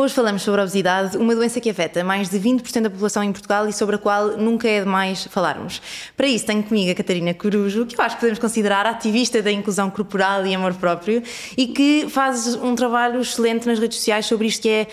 Hoje falamos sobre a obesidade, uma doença que afeta mais de 20% da população em Portugal e sobre a qual nunca é demais falarmos. Para isso tenho comigo a Catarina Corujo, que eu acho que podemos considerar ativista da inclusão corporal e amor próprio e que faz um trabalho excelente nas redes sociais sobre isto que é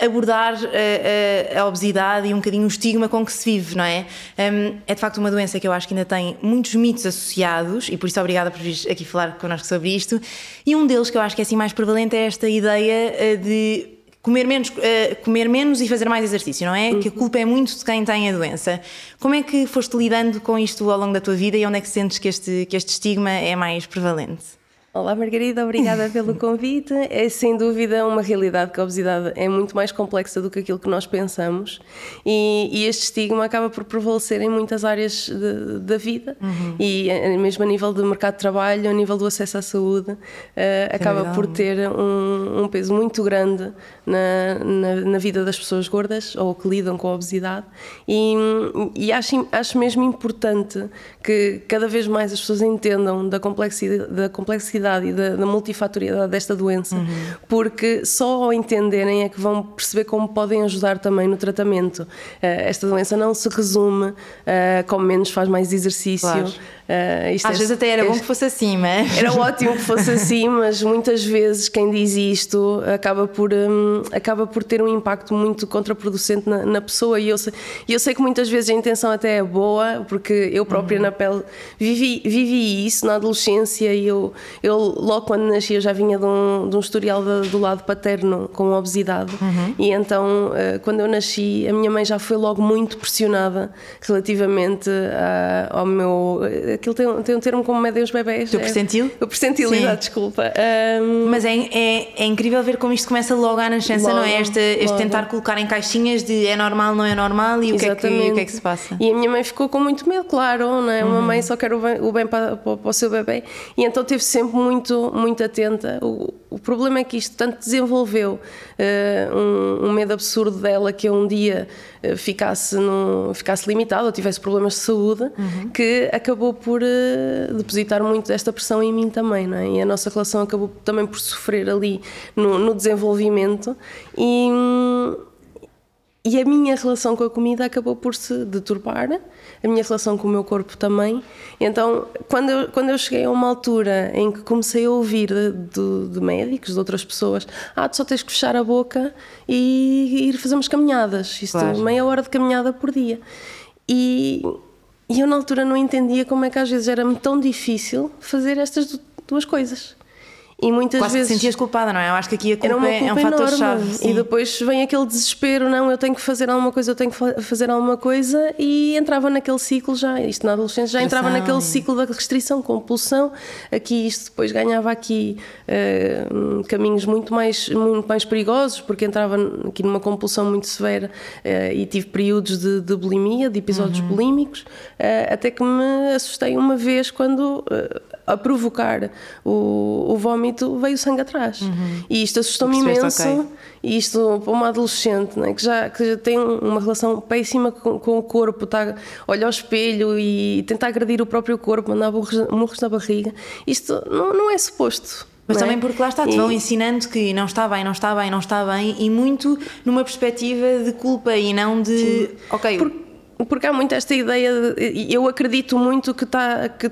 uh, abordar uh, uh, a obesidade e um bocadinho o estigma com que se vive, não é? Um, é de facto uma doença que eu acho que ainda tem muitos mitos associados e por isso obrigada por vir aqui falar connosco sobre isto. E um deles que eu acho que é assim mais prevalente é esta ideia de comer menos, uh, comer menos e fazer mais exercício, não é? Uhum. Que a culpa é muito de quem tem a doença. Como é que foste lidando com isto ao longo da tua vida e onde é que sentes que este, que este estigma é mais prevalente? Olá Margarida, obrigada pelo convite. É sem dúvida uma realidade que a obesidade é muito mais complexa do que aquilo que nós pensamos e, e este estigma acaba por prevalecer em muitas áreas de, da vida uhum. e eh, mesmo a nível do mercado de trabalho, a nível do acesso à saúde, uh, acaba por ter um, um, peso muito grande na, na, na, vida das pessoas gordas ou que lidam com a obesidade e, e acho, acho mesmo importante que cada vez mais as pessoas entendam da complexidade, da complexidade complexidade e da, da multifatoriedade desta doença, uhum. porque só ao entenderem é que vão perceber como podem ajudar também no tratamento. Uh, esta doença não se resume uh, como menos faz mais exercício. Claro. Uh, Às é, vezes até era bom que fosse assim, mas. Era ótimo que fosse assim, mas muitas vezes quem diz isto acaba por, um, acaba por ter um impacto muito contraproducente na, na pessoa. E eu sei, eu sei que muitas vezes a intenção até é boa, porque eu própria uhum. na pele vivi, vivi isso na adolescência e eu, eu logo quando nasci eu já vinha de um, de um historial de, do lado paterno com obesidade uhum. e então uh, quando eu nasci a minha mãe já foi logo muito pressionada relativamente a, ao meu aquilo tem, tem um termo como medem os bebés. O percentil? É, o percentil, exato, desculpa. Um, Mas é, é, é, incrível ver como isto começa logo à nascença, logo, não é? Este, este tentar colocar em caixinhas de é normal, não é normal e o que é que, o que, é que, se passa. E a minha mãe ficou com muito medo, claro, não é? Uma uhum. mãe só quer o bem, o bem para, para, para, o seu bebê e então teve sempre muito, muito atenta. O, o problema é que isto tanto desenvolveu uh, um, um, medo absurdo dela que eu um dia ficasse, no, ficasse limitado ou tivesse problemas de saúde, uhum. que acabou por uh, depositar muito desta pressão em mim também, não é? E a nossa relação acabou também por sofrer ali no, no desenvolvimento e. E a minha relação com a comida acabou por se deturpar, a minha relação com o meu corpo também. Então, quando eu, quando eu cheguei a uma altura em que comecei a ouvir de, de, de médicos, de outras pessoas, ah, tu só tens que fechar a boca e ir fazer umas caminhadas, isto claro. meia hora de caminhada por dia. E, e eu na altura não entendia como é que às vezes era-me tão difícil fazer estas duas coisas. E muitas Quase vezes. sentias culpada, não é? Eu acho que aqui a culpa, culpa é, é, um fator-chave. E depois vem aquele desespero, não, eu tenho que fazer alguma coisa, eu tenho que fazer alguma coisa, e entrava naquele ciclo já, isto na adolescência, já entrava naquele ciclo da restrição, compulsão. Aqui isto depois ganhava aqui uh, caminhos muito mais, muito mais perigosos, porque entrava aqui numa compulsão muito severa uh, e tive períodos de, de bulimia, de episódios uhum. bulímicos, uh, até que me assustei uma vez quando a provocar o, o vómito, veio sangue atrás. Uhum. E isto assustou-me imenso. Okay. E isto para uma adolescente né, que, já, que já tem uma relação péssima com, com o corpo, está, olha ao espelho e tenta agredir o próprio corpo, mandar murros na barriga. Isto não, não é suposto. Mas é? também porque lá está, te vão ensinando que não está bem, não está bem, não está bem, e muito numa perspectiva de culpa e não de. Sim. Ok. Porque porque há muito esta ideia, de, eu acredito muito que, está, que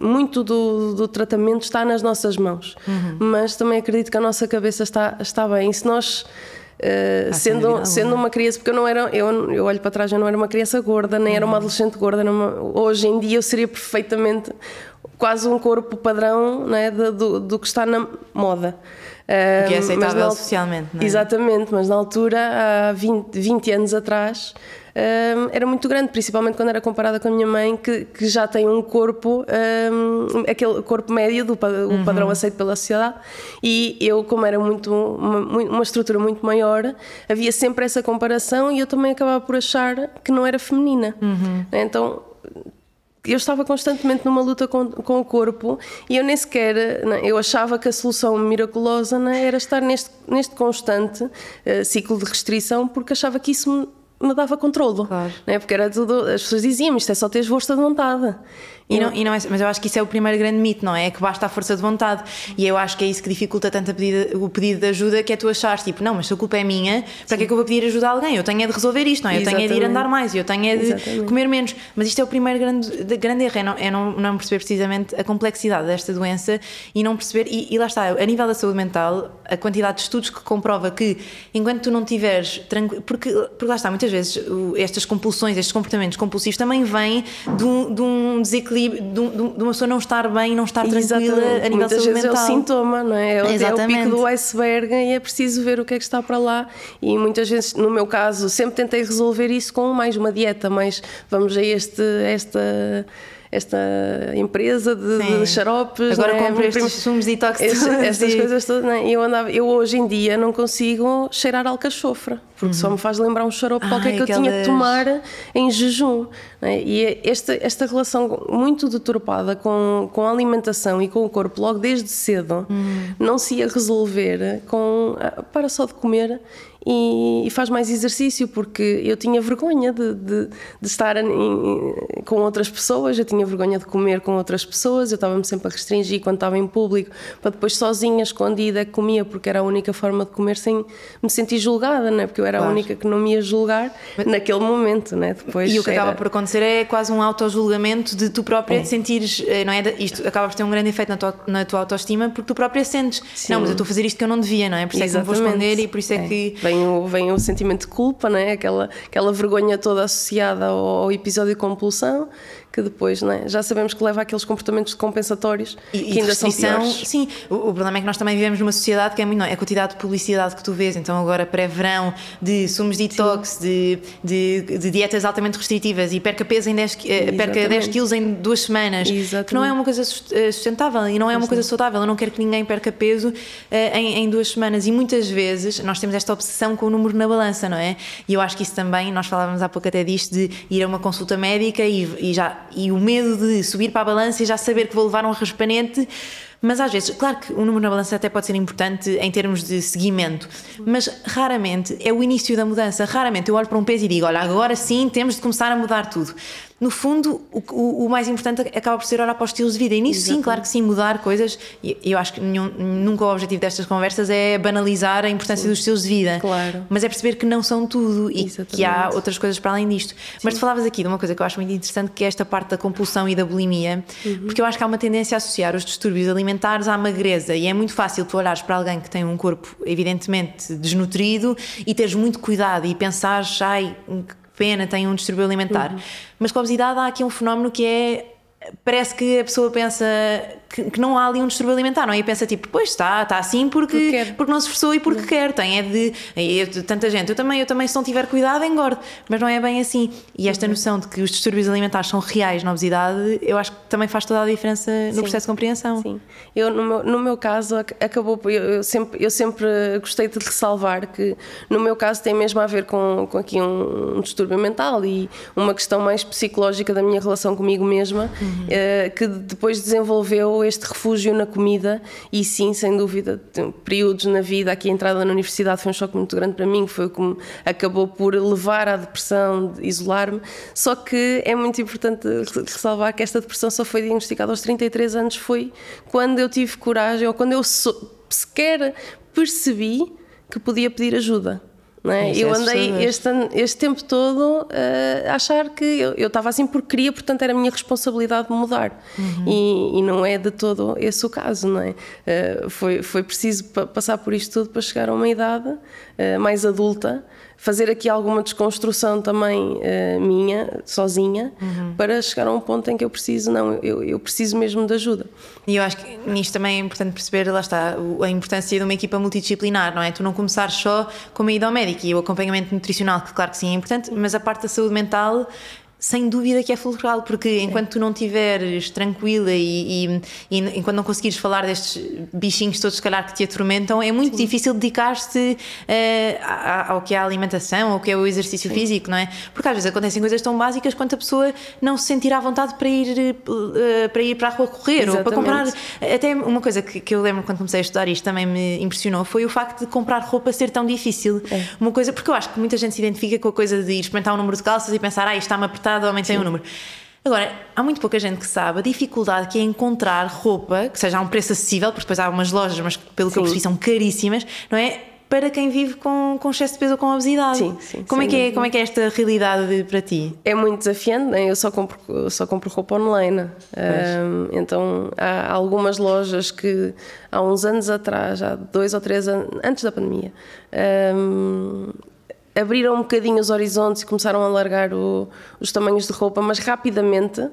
muito do, do tratamento está nas nossas mãos, uhum. mas também acredito que a nossa cabeça está, está bem. E se nós. Uh, sendo, sendo uma criança, porque eu não era, eu, eu olho para trás, eu não era uma criança gorda, nem uhum. era uma uhum. adolescente gorda. Uma, hoje em dia eu seria perfeitamente quase um corpo padrão né, do, do que está na moda. Uh, que é aceitável na, socialmente, não é? Exatamente, mas na altura, há 20, 20 anos atrás, um, era muito grande, principalmente quando era comparada com a minha mãe, que, que já tem um corpo, um, aquele corpo médio do uhum. padrão aceito pela sociedade, e eu, como era muito uma, uma, estrutura muito maior, havia sempre essa comparação e eu também acabava por achar que não era feminina. Uhum. Então eu estava constantemente numa luta com, com o corpo e eu nem sequer, não, eu achava que a solução miraculosa não, era estar neste, neste constante uh, ciclo de restrição porque achava que isso me me dava controlo. Claro. Né? Porque era tudo, as pessoas diziam isto é só teres força de vontade. E não, e não é, mas eu acho que isso é o primeiro grande mito, não é? É que basta a força de vontade. E eu acho que é isso que dificulta tanto pedido, o pedido de ajuda, que é tu achares, tipo, não, mas se a culpa é minha, para Sim. que é que eu vou pedir ajuda a alguém? Eu tenho é de resolver isto, não é? Eu tenho é de ir andar mais, eu tenho é de Exatamente. comer menos. Mas isto é o primeiro grande, grande erro, é não, é não, não perceber precisamente a complexidade desta doença e não perceber, e, e lá está, a nível da saúde mental, a quantidade de estudos que comprova que enquanto tu não tiveres tranquilo, porque, porque lá está, muitas vezes estas compulsões, estes comportamentos compulsivos também vêm de um, de um desequilíbrio, de, um, de, uma pessoa não estar bem, não estar tranquila Exatamente. a nível Muitas vezes mental. é o sintoma, não é? É o, é o pico do iceberg e é preciso ver o que é que está para lá. E muitas vezes, no meu caso, sempre tentei resolver isso com mais uma dieta, mais vamos a este, esta esta empresa de, de xaropes. Agora né? compro estes sumos detox. estas coisas todas. Né? Eu, andava, eu hoje em dia não consigo cheirar alcachofra, porque uhum. só me faz lembrar um xarope qualquer que aquelas... eu tinha que tomar em jejum. Né? E é esta, esta relação muito deturpada com, com a alimentação e com o corpo, logo desde cedo, uhum. não se ia resolver com. Ah, para só de comer e, e, faz mais exercício, porque eu tinha vergonha de, de, de estar em, com outras pessoas, eu tinha vergonha de comer com outras pessoas, eu estava-me sempre a restringir quando estava em público, para depois sozinha, escondida, comia, porque era a única forma de comer sem me sentir julgada, né? porque eu era claro. a única que não me ia julgar Mas, naquele momento. Né? Depois e o que era... acaba por acontecer é quase um auto-julgamento de tu própria é. sentires, eh, não é? Isto acaba por ter um grande efeito na tua, na tua autoestima, porque tu própria sentes, Sim. não, mas eu estou a fazer isto que eu não devia, não é? Por isso Exatamente. é que me vou esconder e por isso é, é. que vem o, vem o sentimento de culpa, né? aquela, aquela vergonha toda associada ao, ao episódio de compulsão que depois né, já sabemos que leva àqueles comportamentos compensatórios e, que e ainda são piores. Sim, o, o, problema é que nós também vivemos numa sociedade que é muito. Não, é a quantidade de publicidade que tu vês, então agora pré-verão, de sumos detox, de, de, de, dietas altamente restritivas e perca peso em 10, eh, perca 10 quilos em duas semanas, Exatamente. que não é uma coisa eh, sustentável e não é uma coisa saudável. Eu não quero que ninguém perca peso uh, em, em duas semanas e muitas vezes nós temos esta obsessão com o número na balança, não é? E eu acho que isso também, nós falávamos há pouco até disto, de ir a uma consulta médica e, e já e o medo de subir para a balança e já saber que vou levar um raspanete. Mas às vezes, claro que o número na balança até pode ser importante em termos de seguimento, mas raramente é o início da mudança. Raramente eu olho para um peso e digo: olha, agora sim temos de começar a mudar tudo no fundo, o, o, o, mais importante acaba por ser olhar para os estilos de vida. E nisso, Exatamente. sim, claro que sim, mudar coisas. E eu acho que nenhum, nunca o objetivo destas conversas é banalizar a importância sim. dos estilos de vida. Claro. Mas é perceber que não são tudo e Exatamente. que há outras coisas para além disto. Sim. Mas tu falavas aqui de uma coisa que eu acho muito interessante, que é esta parte da compulsão e da bulimia, uhum. porque eu acho que há uma tendência a associar os distúrbios alimentares à magreza. E é muito fácil tu olhares para alguém que tem um corpo evidentemente desnutrido e teres muito cuidado e pensares, ai pena, tem um distúrbio alimentar. Uhum. Mas com a obesidade há aqui um fenómeno que é parece que a pessoa pensa que, que, não há ali um distúrbio alimentar, não é? E pensa tipo, pois está, está assim porque, porque, porque não se esforçou e porque quer. Tem é de, é de, tanta gente. Eu também, eu também, se não tiver cuidado, engordo. Mas não é bem assim. E esta uhum. noção de que os distúrbios alimentares são reais na obesidade, eu acho que também faz toda a diferença no Sim. processo de compreensão. Sim. Eu, no meu, no meu caso, acabou. Eu, eu, sempre, eu sempre gostei de ressalvar que, no meu caso, tem mesmo a ver com, com aqui um, um distúrbio mental e uma questão mais psicológica da minha relação comigo mesma, uhum. uh, que depois desenvolveu este refúgio na comida e sim, sem dúvida, períodos na vida, aqui a entrada na universidade foi um choque muito grande para mim, foi o que me acabou por levar à depressão, de isolar-me, só que é muito importante ressalvar que esta depressão só foi diagnosticada aos 33 anos, foi quando eu tive coragem, ou quando eu sequer percebi que podia pedir ajuda. É? Eu é andei este, este, tempo todo uh, a achar que eu estava assim porque queria, portanto era a minha responsabilidade mudar. Uhum. E, e, não é de todo esse o caso, não é? Uh, foi, foi preciso passar por isto tudo para chegar a uma idade uh, mais adulta fazer aqui alguma desconstrução também uh, minha, sozinha, uhum. para chegar a um ponto em que eu preciso, não, eu, eu preciso mesmo de ajuda. E eu acho que nisto também é importante perceber, lá está, a importância de uma equipa multidisciplinar, não é? Tu não começares só com uma ida ao médico e o acompanhamento nutricional, que claro que sim é importante, mas a parte da saúde mental sem dúvida que é fulcral, porque enquanto tu não estiveres tranquila e, e, e, enquanto não conseguires falar destes bichinhos todos, se calhar, que te atormentam, é muito Sim. difícil dedicar-te uh, ao que é a alimentação, ao que é o exercício Sim. físico, não é? Porque às vezes acontecem coisas tão básicas quanto a pessoa não se sentir à vontade para ir, uh, para, ir para a rua correr Exatamente. ou para comprar. Até uma coisa que, que, eu lembro quando comecei a estudar isto também me impressionou foi o facto de comprar roupa ser tão difícil. É. Uma coisa, porque eu acho que muita gente se identifica com a coisa de ir experimentar um número de calças e pensar, ah, isto está-me apertado apertado, aumentei Sim. o número. Agora, há muito pouca gente que sabe a dificuldade que é encontrar roupa que seja a um preço acessível, porque depois há umas lojas, mas pelo que eu percebi são caríssimas, não é? Para quem vive com, com excesso de peso ou com obesidade. Sim, sim, como, é que é, como é que é esta realidade para ti? É muito desafiante, né? eu só compro, eu só compro roupa online. Ahm, então há algumas lojas que há uns anos atrás, há dois ou três anos, antes da pandemia, ahm, abriram um bocadinho os horizontes e começaram a alargar o- os tamanhos de roupa, mas rapidamente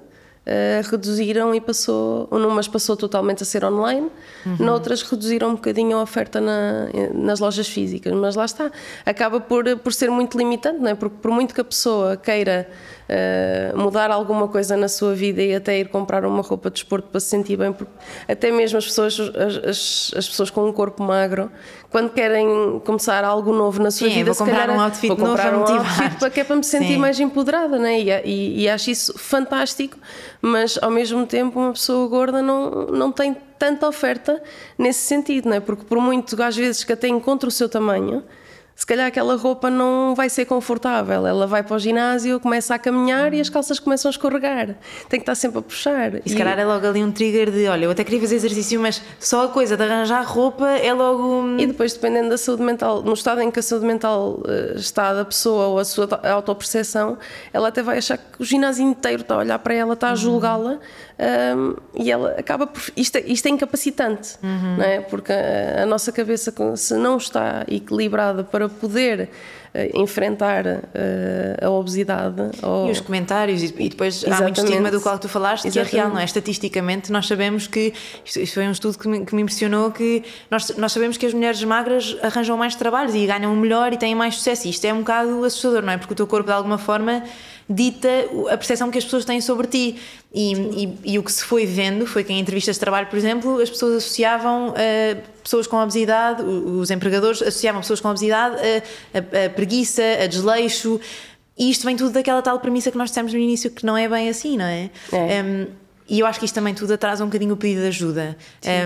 ah, reduziram e passou, numas passou totalmente a ser online, noutras reduziram um bocadinho a oferta na- nas lojas físicas, mas lá está, acaba por, por ser muito limitante, não é? porque por muito que a pessoa queira ah, mudar alguma coisa na sua vida e até ir comprar uma roupa de desporto para se sentir bem, porque até mesmo as pessoas, as, as- as pessoas com um corpo magro, quando querem começar algo novo na sua Sim, vida, vou se comprar calhar, um outfit vou novo comprar para um outfit para que é para me sentir Sim. mais empoderada, né? E, e, e acho isso fantástico, mas ao mesmo tempo uma pessoa gorda não, não tem tanta oferta nesse sentido, né? Porque por muito às vezes que até encontre o seu tamanho, se calhar aquela roupa não vai ser confortável. Ela vai para o ginásio, começa a caminhar e as calças começam a escorregar. Tem que estar sempre a puxar. E se calhar é logo ali um trigger de, olha, eu até queria fazer exercício, mas só a coisa de arranjar roupa é logo. E depois, dependendo da saúde mental, no estado em que a saúde mental eh, está da pessoa ou a sua auto- autoperceção, ela até vai achar que o ginásio inteiro está a olhar para ela, está a julgá-la ahm, e ela acaba por. Isto, é- isto é incapacitante, não é? Porque a, a nossa cabeça, se não está equilibrada para poder eh, enfrentar eh, a obesidade ou. E os comentários, e e depois há muito Exatamente. estigma do qual tu falaste, que é real, Exatamente. não é? Estatisticamente, nós sabemos que, isto, isto foi um estudo que me, que me impressionou, que nós, nós sabemos que as mulheres magras arranjam mais trabalhos e ganham melhor e têm mais sucesso. E isto é um bocado assustador, não é? Porque o teu corpo, de alguma forma, dita a percepção que as pessoas têm sobre ti. E, e, e o que se foi vendo foi que em entrevistas de trabalho, por exemplo, as pessoas associavam uh, pessoas com obesidade, os empregadores associavam pessoas com obesidade a, a- a preguiça, a desleixo. E isto vem tudo daquela tal premissa que nós dissemos no início que não é bem assim, não é? É. Um, e eu acho que isto também tudo atrasa um bocadinho o pedido de ajuda.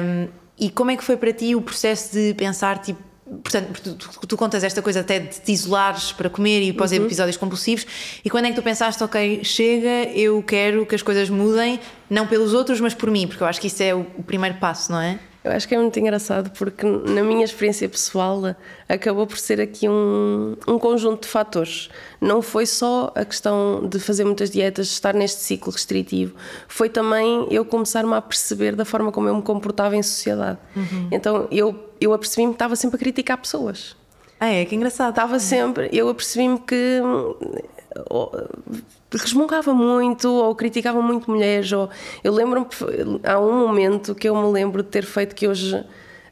Um, e como é que foi para ti o processo de pensar, tipo, portanto, tu, tu- contas esta coisa até de te isolares para comer e pós episódios compulsivos, e quando é que tu pensaste, ok, chega, eu quero que as coisas mudem, não pelos outros, mas por mim, porque eu acho que isso é o, o primeiro passo, não é? Eu acho que é muito engraçado porque, na minha experiência pessoal, acabou por ser aqui um, um conjunto de fatores. Não foi só a questão de fazer muitas dietas, de estar neste ciclo restritivo, foi também eu começar-me a perceber da forma como eu me comportava em sociedade. Então eu, eu apercebi-me que estava sempre a criticar pessoas. Ah, é, que engraçado. Estava sempre, eu apercebi-me que hum, resmungava muito ou criticava muito mulheres. Ou, eu lembro-me, há um momento que eu me lembro de ter feito que hoje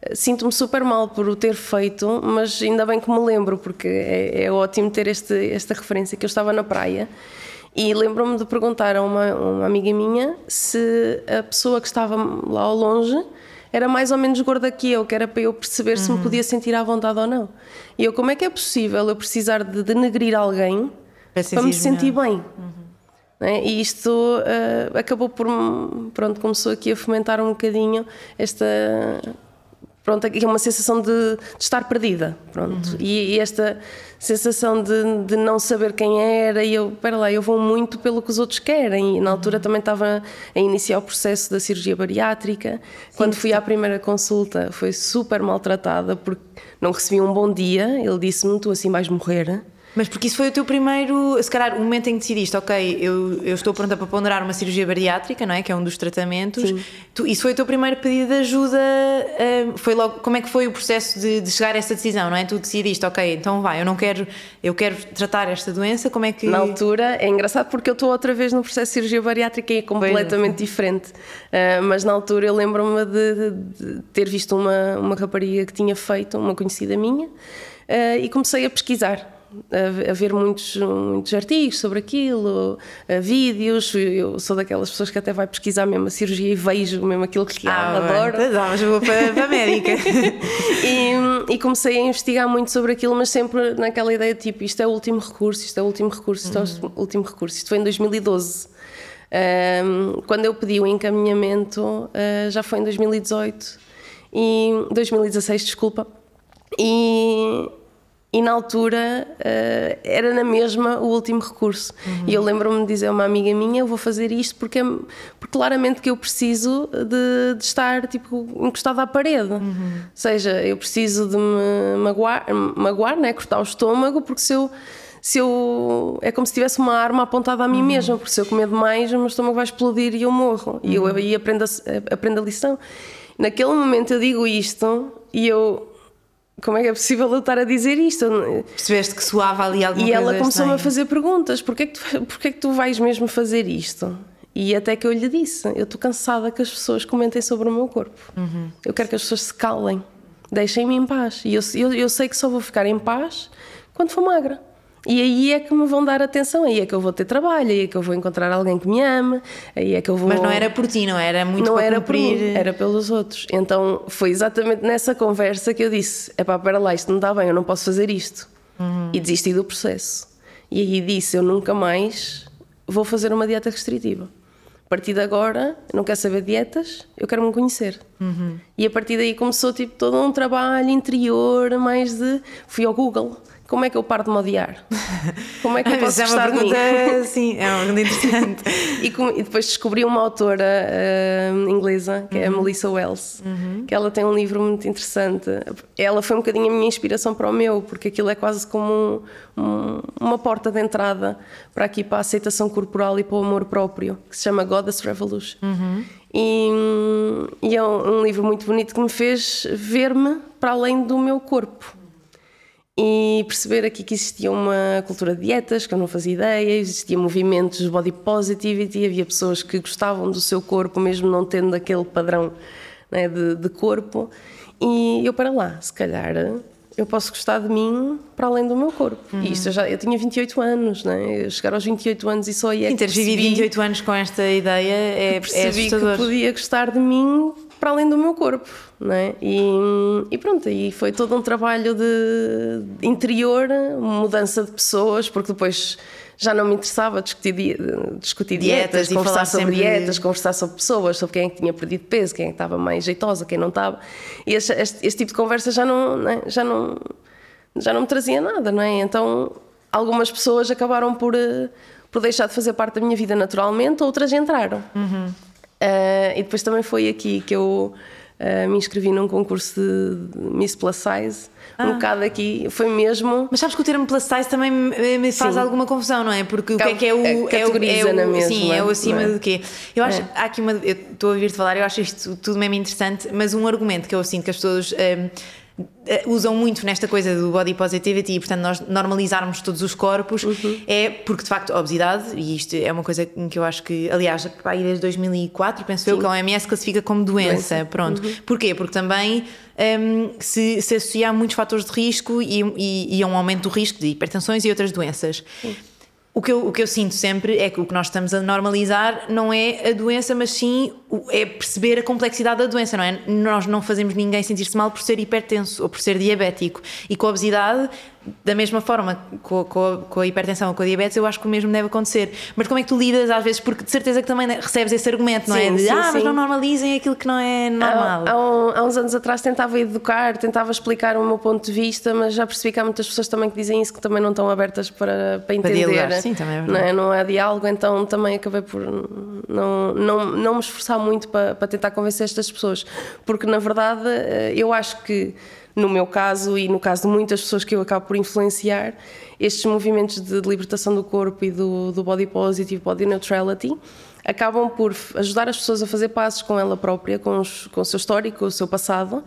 eh, sinto-me super mal por o ter feito, mas ainda bem que me lembro, porque é, é ótimo ter este, esta referência, que eu estava na praia e lembro-me de perguntar a uma, uma amiga minha se a pessoa que estava lá ao longe era mais ou menos gorda que eu, que era para eu perceber se me podia sentir à vontade ou não. E eu, como é que é possível eu precisar de denegrir alguém Para me sentir melhor. bem? Né? E isto eh, acabou por, pronto, começou aqui a fomentar um bocadinho esta, pronto, aqui é uma sensação de, de estar perdida, pronto, e, e esta sensação de, de não saber quem era e eu, espera lá, eu vou muito pelo que os outros querem. E na altura também estava a iniciar o processo da cirurgia bariátrica, quando fui à primeira consulta foi super maltratada porque não recebi um bom dia, ele disse-me, tu assim vais morrer, Mas porque isso foi o teu primeiro, se calhar, o momento em que decidiste, ok, eu, eu estou pronta para ponderar uma cirurgia bariátrica, não é? Que é um dos tratamentos. Tu, isso foi o teu primeiro pedido de ajuda. ah, foi logo, como é que foi o processo de, de chegar a essa decisão, não é? Tu decidiste, ok, então vai, eu não quero, eu quero tratar esta doença, como é que. Na altura, é engraçado porque eu estou outra vez no processo de cirurgia bariátrica e é completamente diferente. Uh, mas na altura eu lembro-me de, de- de ter visto uma, uma rapariga que tinha feito, uma conhecida minha, uh, e comecei a pesquisar. A, ver muitos, muitos artigos sobre aquilo, uh, vídeos. Eu sou daquelas pessoas que até vai pesquisar mesmo a cirurgia e vejo mesmo aquilo que Ah, bem, tá, mas vou para, para a médica. E, e comecei a investigar muito sobre aquilo, mas sempre naquela ideia tipo, isto é o último recurso, isto é o último recurso, isto é o último recurso. Isto foi em 2012. Ahm, quando eu pedi o encaminhamento, ah, já foi em 2018 e 2016, desculpa. E e na altura uh, era na mesma o último recurso. Uhum. E eu lembro-me de dizer a uma amiga minha: eu vou fazer isto porque, é, porque claramente que eu preciso de, de estar tipo, encostado à parede. Uhum. Ou seja, eu preciso de me magoar, magoar né? cortar o estômago, porque se eu. Se eu, é como se tivesse uma arma apontada a mim uhum. mesma, porque se eu comer demais, o meu estômago vai explodir e eu morro. E eu uhum. aí aprendo a, aprendo a lição. Naquele momento eu digo isto e eu como é que é possível eu estar a dizer isto? Percebeste que soava ali alguma e coisa E ela começou-me a fazer perguntas: porquê que, tu, porquê que tu vais mesmo fazer isto? E até que eu lhe disse: eu estou cansada que as pessoas comentem sobre o meu corpo. Uhum. Eu quero que as pessoas se calem, deixem-me em paz. E eu, eu, eu sei que só vou ficar em paz quando for magra. E aí é que me vão dar atenção, aí é que eu vou ter trabalho, aí é que eu vou encontrar alguém que me ame, aí é que eu vou. Mas não era por ti, não era muito Não era cumprir... por mim, era pelos outros. Então foi exatamente nessa conversa que eu disse: é pá, para lá, isto não está bem, eu não posso fazer isto. Uhum. E desisti do processo. E aí disse: eu nunca mais vou fazer uma dieta restritiva. A partir de agora, não quero saber dietas, eu quero me conhecer. Uhum. E a partir daí começou tipo todo um trabalho interior, mais de. Fui ao Google como é que eu paro de me odiar? Como é que eu posso Mas é uma pergunta, sim, é uma pergunta interessante. e, com, e, depois descobri uma autora uh, inglesa, que uhum. é a uhum. Melissa Wells, uhum. que ela tem um livro muito interessante. Ela foi um bocadinho a minha inspiração para o meu, porque aquilo é quase como um, um, uma porta de entrada para aqui, para a aceitação corporal e para o amor próprio, que se chama Goddess Revolution. Uhum. E, e, é um, um livro muito bonito que me fez ver-me para além do meu corpo e perceber aqui que existia uma cultura de dietas que eu não fazia ideia, existia movimentos de body positivity, havia pessoas que gostavam do seu corpo mesmo não tendo aquele padrão né, de, de, corpo e eu para lá, se calhar eu posso gostar de mim para além do meu corpo. Uhum. E isto eu, já, eu tinha 28 anos, né? eu chegar aos 28 anos e só ia. E teres vivido 28 anos com esta ideia é, é percebi é que podia gostar de mim para além do meu corpo, não é? E, e pronto, e foi todo um trabalho de, de interior, mudança de pessoas, porque depois já não me interessava discutir, discutir dietas, dietas conversar sobre dietas, conversar sobre pessoas, sobre quem é que tinha perdido peso, quem é que estava mais jeitosa, quem não estava. E este, este, este tipo de conversa já não, não é? já não já não me trazia nada, não é? Então algumas pessoas acabaram por por deixar de fazer parte da minha vida naturalmente, outras entraram. Uhum. Uh, e depois também foi aqui que eu uh, me inscrevi num concurso de Miss Plus Size. Ah. Um bocado aqui, foi mesmo. Mas sabes que o termo plus size também me faz sim. alguma confusão, não é? Porque o que é que é o. É, o, é o, na mesma, sim, é o acima é? do quê? Eu acho. É. Há aqui uma. Eu estou a ouvir-te falar, eu acho isto tudo mesmo interessante, mas um argumento que eu sinto que as pessoas. Um, usam muito nesta coisa do body positivity e, portanto, nós normalizarmos todos os corpos uhum. é porque, de facto, a obesidade, e isto é uma coisa que eu acho que, aliás, aí desde 2004, penso Sim. eu, que a OMS classifica como doença. doença. Pronto. Uhum. Porquê? Porque também um, se, se associa a muitos fatores de risco e, e, e, a um aumento do risco de hipertensões e outras doenças. Sim. O que, eu, o que eu sinto sempre é que o que nós estamos a normalizar não é a doença, mas sim é perceber a complexidade da doença, não é? Nós não fazemos ninguém sentir-se mal por ser hipertenso ou por ser diabético. E com a obesidade da mesma forma com, com, com, a hipertensão ou com a diabetes, eu acho que o mesmo deve acontecer. Mas como é que tu lidas às vezes? Porque de certeza que também recebes esse argumento, não é? De, sim, ah, sim. mas não normalizem aquilo que não é normal. Há, há, um, há, uns anos atrás tentava educar, tentava explicar o meu ponto de vista, mas já percebi que há muitas pessoas também que dizem isso que também não estão abertas para, para entender. Para dialogar. Sim, também é verdade. Não, é? não há diálogo, então também acabei por não, não, não me esforçar muito para, para tentar convencer estas pessoas. Porque na verdade eh, eu acho que no meu caso e no caso de muitas pessoas que eu acabo por influenciar, estes movimentos de libertação do corpo e do, do body positive, body neutrality, acabam por ajudar as pessoas a fazer passos com ela própria, com, os, com o seu histórico, com o seu passado,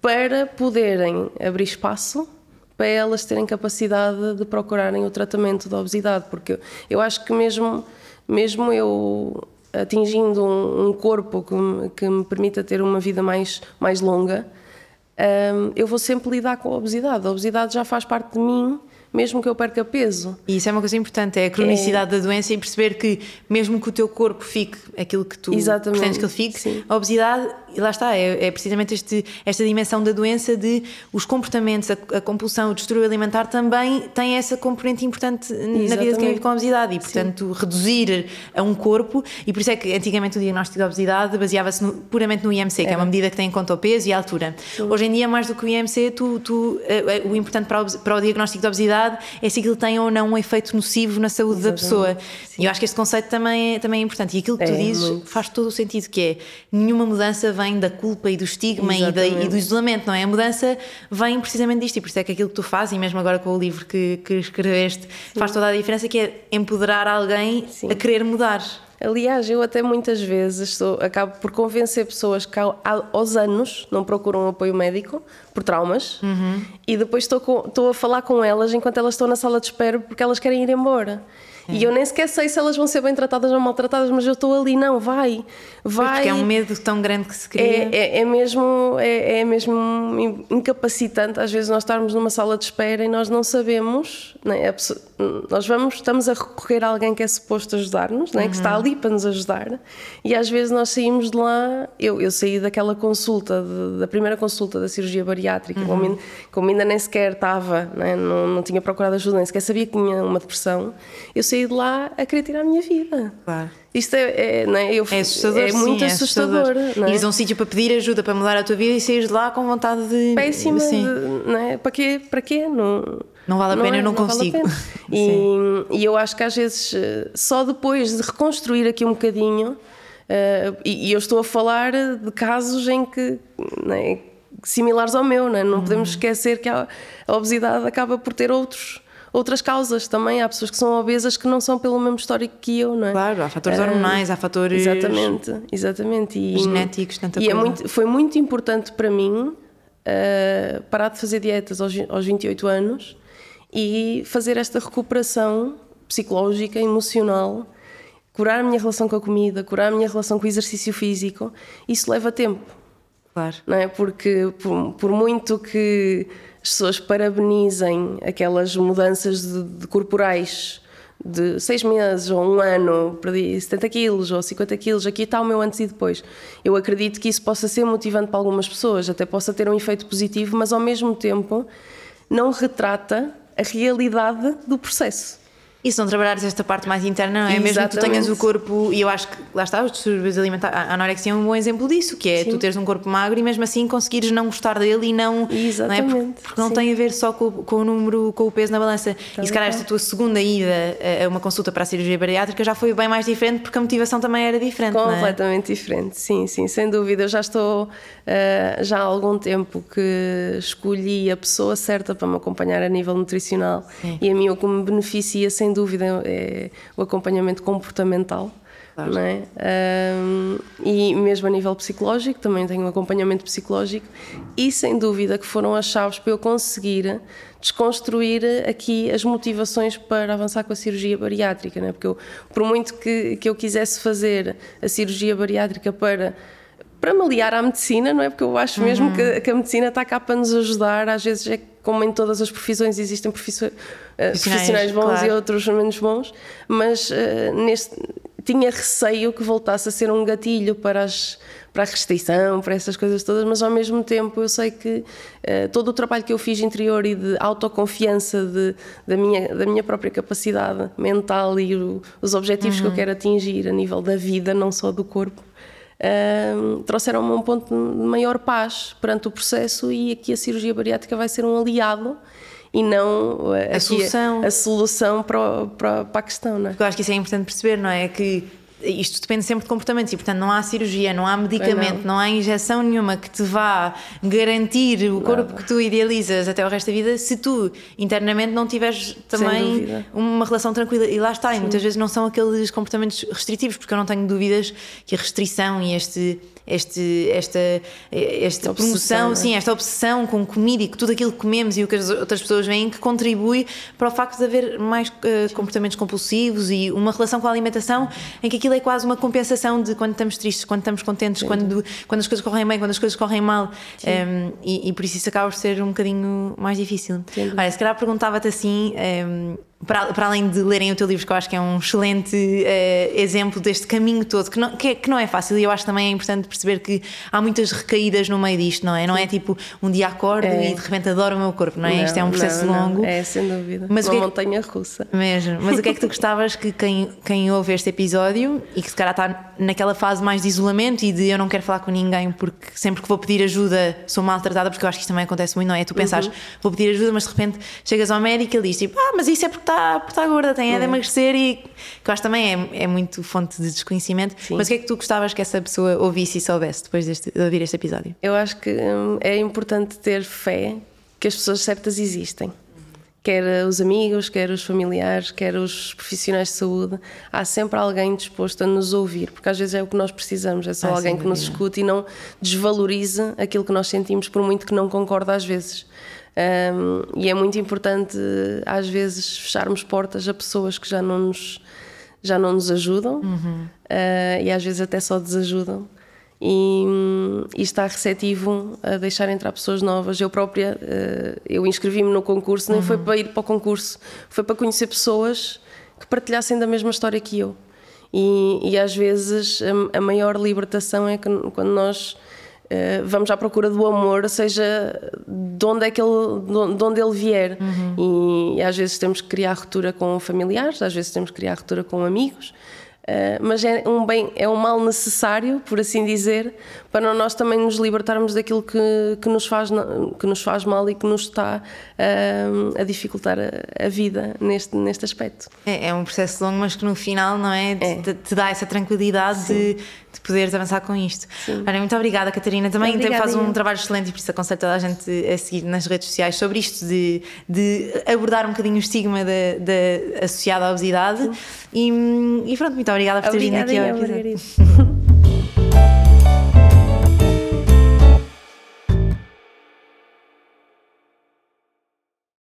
para poderem abrir espaço para elas terem capacidade de procurarem o tratamento da obesidade, porque eu acho que mesmo, mesmo eu atingindo um, um corpo que me, que me permita ter uma vida mais, mais longa, um, eu vou sempre lidar com a obesidade. A obesidade já faz parte de mim, mesmo que eu perca peso. E isso é uma coisa importante, é a cronicidade é... da doença e perceber que, mesmo que o teu corpo fique aquilo que tu Exatamente. pretendes que ele fique, Sim. a obesidade e lá está, é, é precisamente este, esta dimensão da doença de os comportamentos, a, a compulsão, o distúrbio alimentar também tem essa componente importante Exatamente. na vida de quem vive com obesidade e, portanto, Sim. reduzir a um corpo, e por isso é que antigamente o diagnóstico de obesidade baseava-se puramente no IMC, é. que é uma medida que tem em conta o peso e a altura. Sim. Hoje em dia, mais do que o IMC, tu, tu, uh, o importante para o, para o, diagnóstico de obesidade é se aquilo tem ou não um efeito nocivo na saúde Exatamente. da pessoa. Sim. E eu acho que este conceito também é, também é importante. E aquilo que tu é, dizes muito. faz todo o sentido, que é nenhuma mudança vem da culpa e do estigma e, da, e, do isolamento, não é? A mudança vem precisamente disto, e por isso é que aquilo que tu fazes, e mesmo agora com o livro que, que escreveste, Sim. faz toda a diferença, que é empoderar alguém Sim. a querer mudar. Aliás, eu até muitas vezes sou, acabo por convencer pessoas que aos anos não procuram apoio médico por traumas uhum. e depois estou, com, estou a falar com elas enquanto elas estão na sala de espera porque elas querem ir embora. E eu nem sequer sei se elas vão ser bem tratadas ou maltratadas, mas eu estou ali, não, vai, vai. Porque é um medo tão grande que se cria. É, é, é mesmo, é, é, mesmo incapacitante, às vezes, nós estarmos numa sala de espera e nós não sabemos, né? pessoa, nós vamos, estamos a recorrer a alguém que é suposto ajudar-nos, né? Uhum. que está uhum. ali para nos ajudar, e às vezes nós saímos de lá, eu, eu saí daquela consulta, de, da primeira consulta da cirurgia bariátrica, uhum. como, como, ainda nem sequer estava, né? não, não tinha procurado ajuda, nem sequer sabia que tinha uma depressão, eu saí de lá a querer tirar a minha vida. Claro. Isto é, é, não é? Eu, é assustador. É muito sim, assustador. É assustador. É? Ires a um sítio para pedir ajuda para mudar a tua vida e saís de lá com vontade de. Péssima. Sim. De, não é? Para quê? Para quê? Não, não vale a pena, não é, eu não, não consigo. Vale e, e, eu acho que às vezes, eh, só depois de reconstruir aqui um bocadinho, uh, e, e, eu estou a falar de casos em que. É? similares ao meu, não, é? não podemos uhum. esquecer que a, a obesidade acaba por ter outros outras causas também. Há pessoas que são obesas que não são pelo mesmo histórico que eu, não é? Claro, há fatores hormonais, há fatores. Exatamente, exatamente. E, genéticos, tanta e coisa. É muito, foi muito importante para mim uh, parar de fazer dietas aos, aos 28 anos e fazer esta recuperação psicológica, emocional, curar a minha relação com a comida, curar a minha relação com o exercício físico. Isso leva tempo. Claro. Não é? Porque por, por muito que as pessoas parabenizem aquelas mudanças de, de corporais de seis meses ou um ano, perdi 70 quilos ou 50 quilos, aqui está o meu antes e depois. Eu acredito que isso possa ser motivante para algumas pessoas, até possa ter um efeito positivo, mas ao mesmo tempo não retrata a realidade do processo. E se não trabalhares esta parte mais interna, não é? Exatamente. Mesmo que tu tenhas o corpo, e eu acho que lá está, os distúrbios alimentares, a anorexia é um bom exemplo disso, que é Sim. tu teres um corpo magro e mesmo assim conseguires não gostar dele e não. Exatamente. Não é? Porque, porque não tem a ver só com, com, o número, com o peso na balança. e se calhar esta tua segunda ida a uma consulta para a cirurgia bariátrica já foi bem mais diferente porque a motivação também era diferente. É? Completamente é? diferente, sim, sim, sem dúvida. Eu já estou uh, já há algum tempo que escolhi a pessoa certa para me acompanhar a nível nutricional sim. e a mim o que me beneficia, sem dúvida, é o acompanhamento comportamental. Claro. É? Um, e mesmo a nível psicológico, também tenho um acompanhamento psicológico, e sem dúvida que foram as chaves para eu conseguir desconstruir aqui as motivações para avançar com a cirurgia bariátrica, é? porque eu, por muito que, que eu quisesse fazer a cirurgia bariátrica para para me aliar à medicina, não é? Porque eu acho mesmo uhum. que, que, a medicina está cá para nos ajudar. Às vezes, é como em todas as profissões, existem profissionais, profissionais bons claro. e outros menos bons, mas uh, neste, tinha receio que voltasse a ser um gatilho para, as, para a restrição, para essas coisas todas, mas ao mesmo tempo eu sei que uh, todo o trabalho que eu fiz interior e de autoconfiança de, da, minha, da minha própria capacidade mental e o, os objetivos uhum. que eu uhum. quero atingir a nível da vida, não só do corpo uh, trouxeram-me a um ponto de maior paz perante o processo e aqui a cirurgia bariátrica vai ser um aliado e não a solução, a, a solução para, para, para a questão. Não é? Eu acho que isso é importante perceber, não é? Que isto depende sempre de comportamentos e, portanto, não há cirurgia, não há medicamento, não. não. há injeção nenhuma que te vá garantir o corpo Nada. que tu idealizas até o resto da vida se tu internamente não tiveres também uma relação tranquila. E lá está, Sim. e muitas vezes não são aqueles comportamentos restritivos, porque eu não tenho dúvidas que a restrição e este este, esta, esta promoção, é? sim, esta obsessão com comida e com tudo aquilo que comemos e o que as outras pessoas veem que contribui para o facto de haver mais uh, comportamentos compulsivos e uma relação com a alimentação em que aquilo é quase uma compensação de quando estamos tristes, quando estamos contentes, quando, quando as coisas correm bem, quando as coisas correm mal. Um, ehm, e, e, por isso isso acaba por ser um bocadinho mais difícil. Olha, se calhar perguntava-te assim. Um, ehm, para, para, além de lerem o teu livro, que eu acho que é um excelente uh, exemplo deste caminho todo, que não, que, é, que, não é fácil, e eu acho também é importante perceber que há muitas recaídas no meio disto, não é? Não é tipo um dia acordo é. e de repente adoro o meu corpo, não é? Não, Isto é um processo não, longo. É, sem dúvida. Mas Uma é montanha russa. Mesmo. Mas o que é que tu gostavas que quem, quem ouve este episódio e que se calhar está naquela fase mais de isolamento e de eu não quero falar com ninguém porque sempre que vou pedir ajuda sou maltratada, porque eu acho que isto também acontece muito, não é? Tu pensares, uhum. vou pedir ajuda, mas de repente chegas ao médico e ele diz tipo, ah, mas isso é porque está, está gorda, tem é de emagrecer e que eu acho também é, é muito fonte de desconhecimento. Sim. Mas o que é que tu gostavas que essa pessoa ouvisse e soubesse depois deste, de ouvir este episódio? Eu acho que hum, é importante ter fé que as pessoas certas existem quer os amigos, quer os familiares, quer os profissionais de saúde, há sempre alguém disposto a nos ouvir, porque às vezes é o que nós precisamos, é só ah, alguém que nos escute e não desvalorize aquilo que nós sentimos, por muito que não concorde às vezes. Um, e é muito importante, às vezes, fecharmos portas a pessoas que já não nos, já não nos ajudam uhum. uh, e às vezes até só desajudam e, e está receptivo a deixar entrar pessoas novas. Eu própria, uh, eu inscrevi-me no concurso, nem uhum. foi para ir para o concurso, foi para conhecer pessoas que partilhassem da mesma história que eu. E, e às vezes a, a, maior libertação é que, quando nós uh, vamos à procura do amor, seja de onde é que ele, de onde ele vier. Uhum. E, e às vezes temos que criar ruptura com familiares, às vezes temos que criar ruptura com amigos. Uh, mas é um bem, é um mal necessário, por assim dizer, para nós também nos libertarmos daquilo que, que, nos, faz, que nos faz mal e que nos está uh, a dificultar a, a, vida neste, neste aspecto. É, é, um processo longo, mas que no final, não é? é. Te, te, dá essa tranquilidade de, de, poderes avançar com isto. Olha, muito obrigada, Catarina. Também obrigada, faz um trabalho excelente e por isso aconselho toda a gente a seguir nas redes sociais sobre isto, de, de abordar um bocadinho o estigma de, de associado à obesidade. E, e pronto, muito obrigada por ter vindo aqui.